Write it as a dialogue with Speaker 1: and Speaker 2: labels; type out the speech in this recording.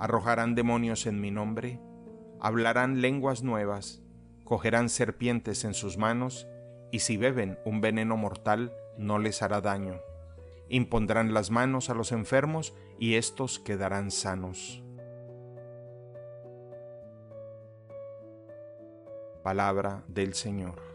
Speaker 1: arrojarán demonios en mi nombre, hablarán lenguas nuevas, cogerán serpientes en sus manos, y si beben un veneno mortal no les hará daño. Impondrán las manos a los enfermos y éstos quedarán sanos. Palabra del Señor.